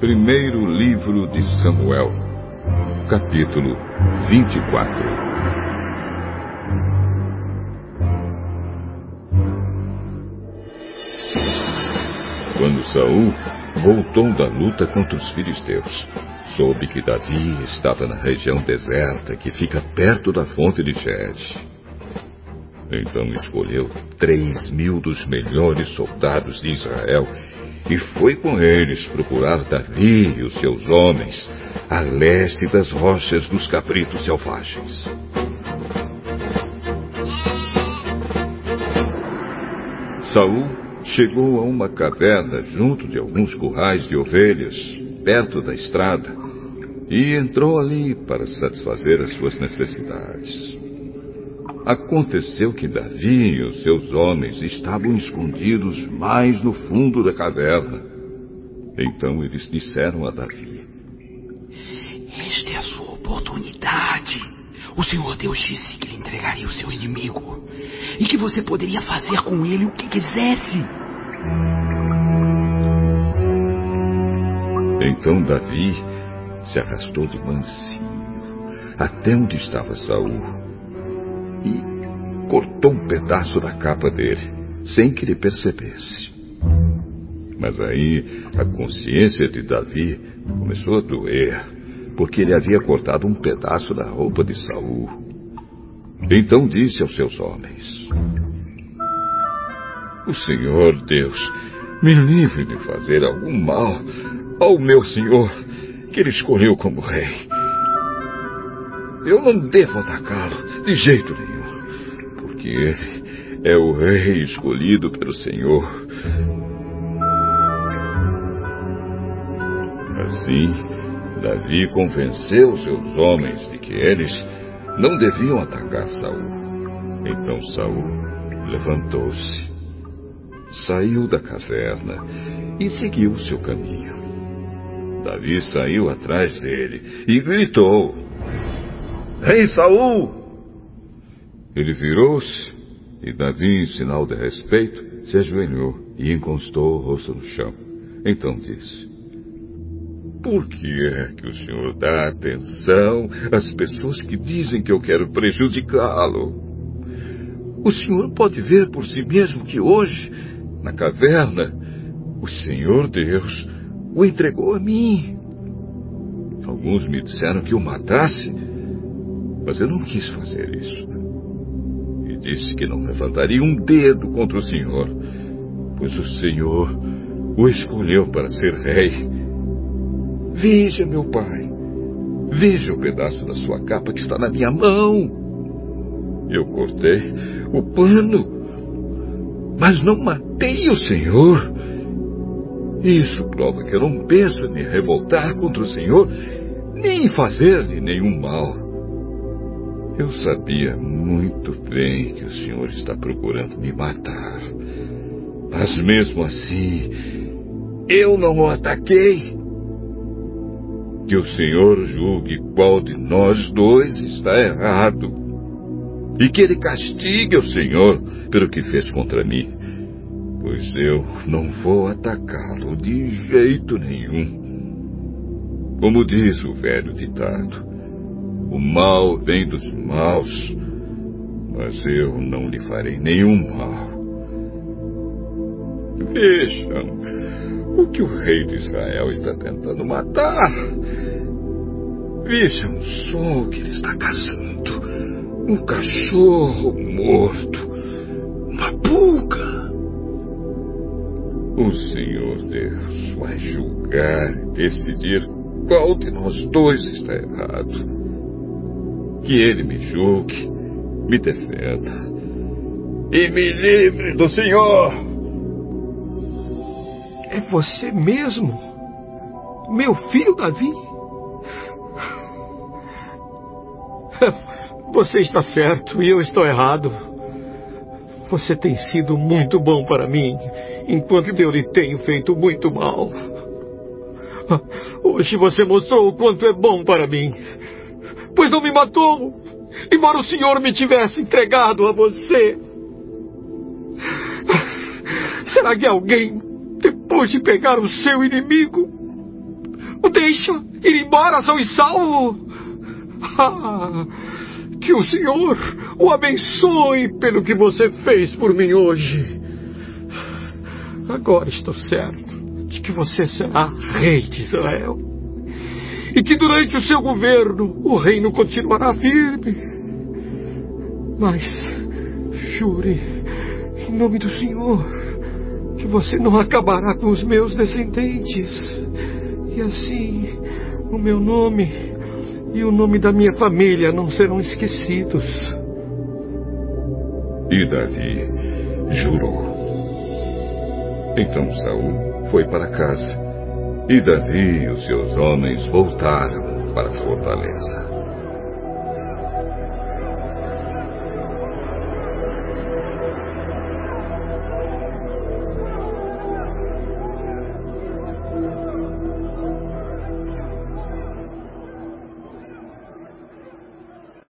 Primeiro livro de Samuel, capítulo 24. Quando Saul voltou da luta contra os filisteus, soube que Davi estava na região deserta que fica perto da fonte de Jed. Então escolheu três mil dos melhores soldados de Israel e foi com eles procurar Davi e os seus homens a leste das rochas dos cabritos selvagens. Saul chegou a uma caverna junto de alguns currais de ovelhas, perto da estrada, e entrou ali para satisfazer as suas necessidades. Aconteceu que Davi e os seus homens estavam escondidos mais no fundo da caverna. Então eles disseram a Davi: Esta é a sua oportunidade. O Senhor Deus disse que lhe entregaria o seu inimigo e que você poderia fazer com ele o que quisesse. Então Davi se arrastou de mansinho até onde estava Saul e cortou um pedaço da capa dele, sem que ele percebesse. Mas aí a consciência de Davi começou a doer, porque ele havia cortado um pedaço da roupa de Saul. Então disse aos seus homens: O Senhor Deus me livre de fazer algum mal ao meu senhor, que ele escolheu como rei. Eu não devo atacá-lo de jeito nenhum, porque ele é o rei escolhido pelo Senhor. Assim, Davi convenceu seus homens de que eles não deviam atacar Saul. Então Saul levantou-se, saiu da caverna e seguiu seu caminho. Davi saiu atrás dele e gritou: Rei Saul! Ele virou-se e Davi, em sinal de respeito, se ajoelhou e encostou o rosto no chão. Então disse: Por que é que o senhor dá atenção às pessoas que dizem que eu quero prejudicá-lo? O senhor pode ver por si mesmo que hoje, na caverna, o Senhor Deus o entregou a mim. Alguns me disseram que o matasse mas eu não quis fazer isso. E disse que não levantaria um dedo contra o Senhor, pois o Senhor o escolheu para ser rei. Veja, meu pai, veja o pedaço da sua capa que está na minha mão. Eu cortei o pano, mas não matei o Senhor. Isso prova que eu não penso em me revoltar contra o Senhor, nem em fazer-lhe nenhum mal. Eu sabia muito bem que o senhor está procurando me matar. Mas mesmo assim, eu não o ataquei. Que o senhor julgue qual de nós dois está errado. E que ele castigue o senhor pelo que fez contra mim. Pois eu não vou atacá-lo de jeito nenhum. Como diz o velho ditado, o mal vem dos maus, mas eu não lhe farei nenhum mal. Vejam o que o rei de Israel está tentando matar. Vejam só o que ele está caçando: um cachorro morto, uma pulga. O Senhor Deus vai julgar e decidir qual de nós dois está errado. Que ele me julgue, me defenda e me livre do Senhor. É você mesmo? Meu filho Davi? Você está certo e eu estou errado. Você tem sido muito bom para mim, enquanto eu lhe tenho feito muito mal. Hoje você mostrou o quanto é bom para mim pois não me matou, embora o Senhor me tivesse entregado a você. Será que alguém, depois de pegar o seu inimigo, O deixa ir embora são e salvo. Ah, que o Senhor o abençoe pelo que você fez por mim hoje. Agora estou certo de que você será rei de Israel. E que durante o seu governo o reino continuará firme. Mas jure, em nome do Senhor, que você não acabará com os meus descendentes. E assim, o meu nome e o nome da minha família não serão esquecidos. E Davi jurou. Então Saul foi para casa, e Davi e os seus homens voltaram para a fortaleza.